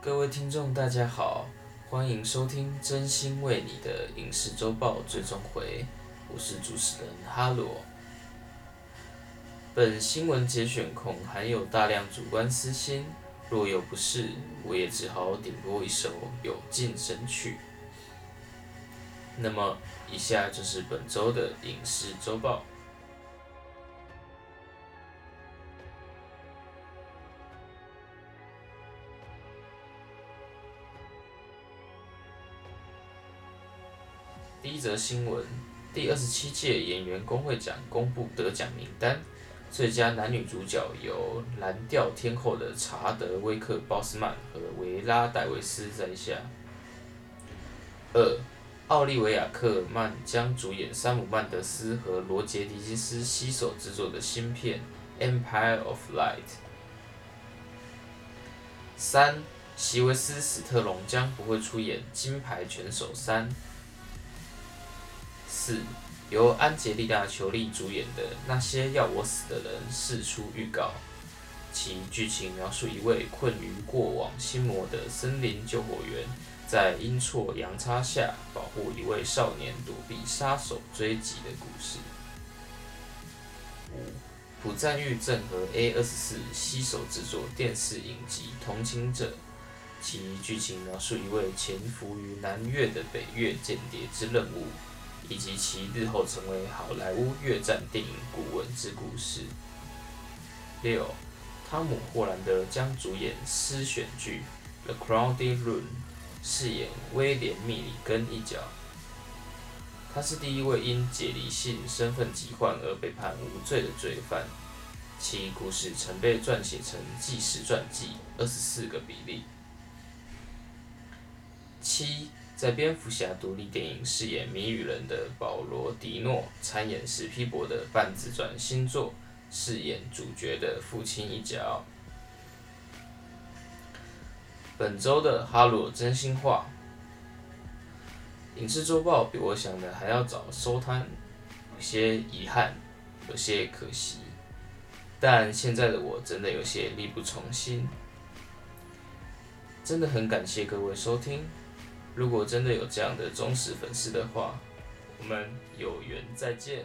各位听众，大家好，欢迎收听《真心为你的影视周报》最终回，我是主持人哈罗。本新闻节选恐含有大量主观私心，若有不是，我也只好点播一首有劲神曲。那么，以下就是本周的影视周报。第一则新闻：第二十七届演员工会奖公布得奖名单，最佳男女主角由蓝调天后的查德威克·鲍斯曼和维拉·戴维斯在下。二，奥利维亚·克尔曼将主演山姆·曼德斯和罗杰·狄金斯携手制作的新片《Empire of Light》。三，席维斯·史特龙将不会出演《金牌拳手三》。四，由安吉丽娜·裘丽主演的《那些要我死的人》释出预告，其剧情描述一位困于过往心魔的森林救火员，在阴错阳差下保护一位少年躲避杀手追击的故事。五，朴赞玉正和 A 二十四携手制作电视影集《同情者》，其剧情描述一位潜伏于南越的北越间谍之任务。以及其日后成为好莱坞越战电影顾问之故事。六，汤姆·霍兰德将主演诗选剧《The Crowded Room》，饰演威廉·密里根一角。他是第一位因解离性身份疾患而被判无罪的罪犯，其故事曾被撰写成纪实传记，二十四个比例。七。在蝙蝠侠独立电影饰演谜语人的保罗·迪诺参演史皮博的半自传新作，饰演主角的父亲一角。本周的哈罗真心话，影视周报比我想的还要早收摊，有些遗憾，有些可惜，但现在的我真的有些力不从心，真的很感谢各位收听。如果真的有这样的忠实粉丝的话，我们有缘再见。